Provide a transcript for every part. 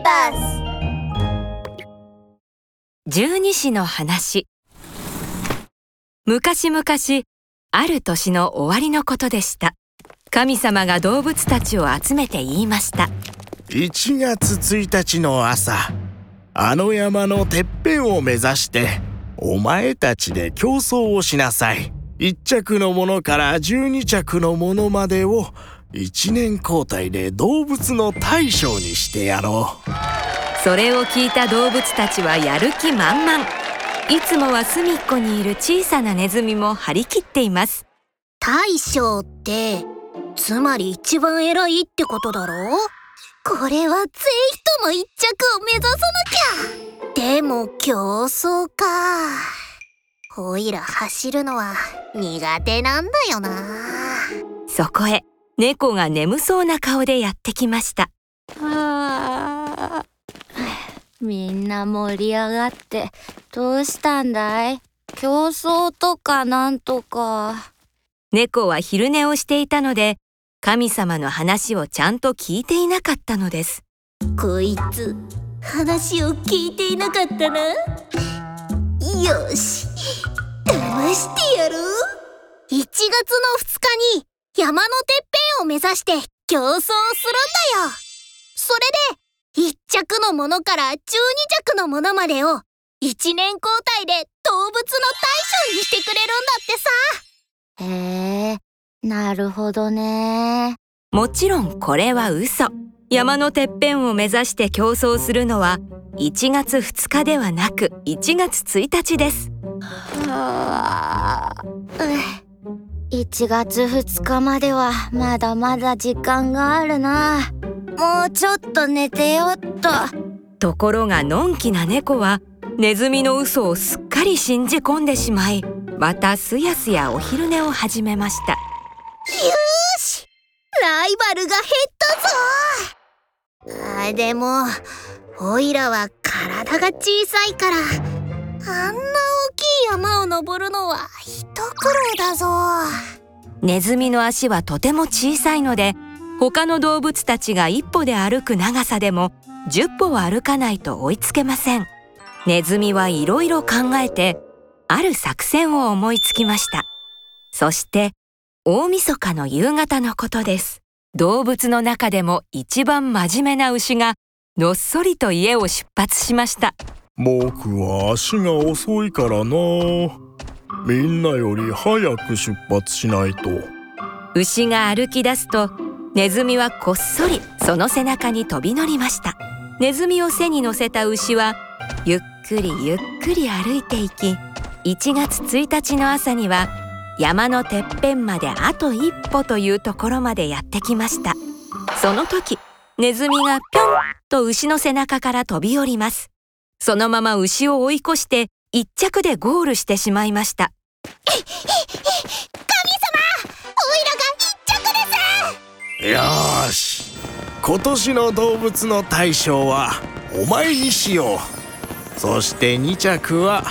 ーバース十二支の話。昔々ある年の終わりのことでした。神様が動物たちを集めて言いました。1月1日の朝あの山のてっぺんを目指してお前たちで競争をしなさい。1着のものから12着のものまでを1年交代で動物の大将にしてやろう。それを聞いた動物たちはやる気満々。いつもは隅っこにいる小さなネズミも張り切っています。大将ってつまり一番偉いってことだろ？これはぜひとも一着を目指さなきゃ！でも競争か。おいら走るのは苦手なんだよな。そこへ猫が眠そうな顔でやってきました。あみんな盛り上がってどうしたんだい？競争とかなんとか。猫は昼寝をしていたので神様の話をちゃんと聞いていなかったのです。こいつ話を聞いていなかったな。よし。騙してやる。1月の2日に山のてっを目指して競争するんだよ。それで1着のものから12着のものまでを1年交代で動物の大将にしてくれるんだってさ。へえなるほどね。もちろんこれは嘘。山のてっぺんを目指して競争するのは1月2日ではなく1月1日です。はあ、1月2日まではまだまだ時間があるな。もうちょっと寝てよっと。ところがのんきな猫はネズミの嘘をすっかり信じ込んでしまいまたすやすやお昼寝を始めました。よし！ライバルが減ったぞ！あでもおいらは体が小さいからあんな大きい山を登るのは一苦労だぞネズミの足はとても小さいので他の動物たちが一歩で歩く長さでも10歩は歩かないと追いつけませんネズミはいろいろ考えてある作戦を思いつきましたそして大晦日の夕方のことです。動物の中でも一番真面目な牛がのっそりと家を出発しました。僕は足が遅いからな。みんなより早く出発しないと。牛が歩き出すとネズミはこっそりその背中に飛び乗りました。ネズミを背に乗せた牛はゆっくりゆっくり歩いていき1月1日の朝には山のてっぺんまであと一歩というところまでやってきましたその時ネズミがぴょんと牛の背中から飛び降りますそのまま牛を追い越して一着でゴールしてしまいました。神様おいらが一着です。よし今年の動物の大将はお前にしよう。そして2着は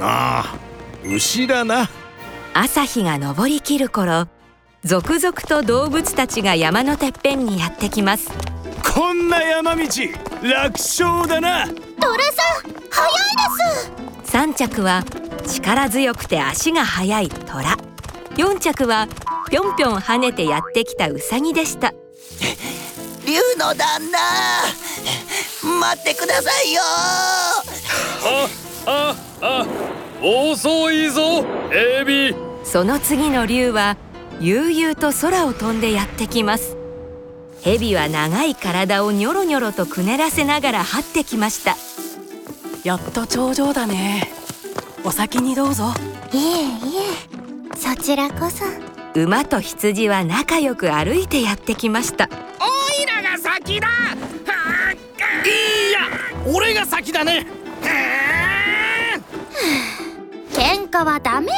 ああ牛だな。朝日が昇りきる頃続々と動物たちが山のてっぺんにやってきます。こんな山道楽勝だなトラさん早いです。3着は力強くて足が速いトラ4着はぴょんぴょん跳ねてやってきたウサギでした。竜の旦那待ってくださいよ。あああ遅いぞエビ。その次の竜は悠々と空を飛んでやってきます蛇は長い体をニョロニョロとくねらせながら這ってきました。やっと頂上だね。お先にどうぞ。いえいえそちらこそ。馬と羊は仲良く歩いてやってきました。おいらが先だ。いや俺が先だね。喧嘩はダメよ。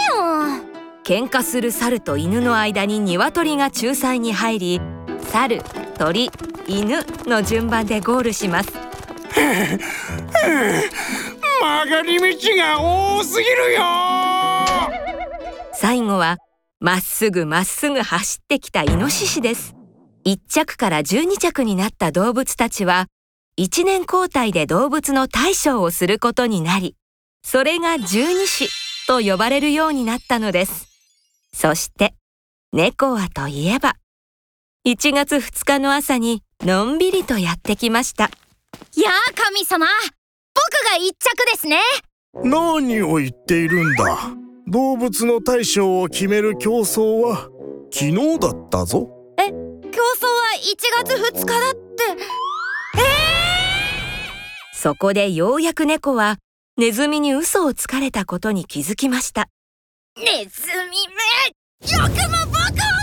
喧嘩する猿と犬の間に鶏が仲裁に入り猿鳥犬の順番でゴールします。曲がり道が多すぎるよ。最後はまっすぐまっすぐ走ってきたイノシシです。1着から12着になった動物たちは1年交代で動物の大将をすることになり、それが十二支と呼ばれるようになったのです。そして、猫はといえば、1月2日の朝にのんびりとやってきました。やあ神様。僕が一着ですね。何を言っているんだ。動物の大将を決める競争は昨日だったぞ。競争は1月2日だって。そこでようやく猫はネズミに嘘をつかれたことに気づきました。ネズミめよくも僕を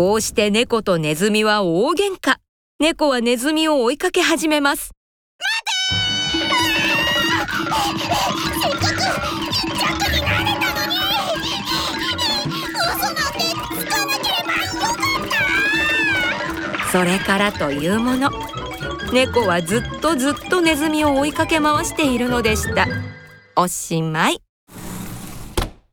こうして猫とネズミは大喧嘩。猫はネズミを追いかけ始めます。それからというもの。猫はずっとずっとネズミを追いかけ回しているのでした。おしまい。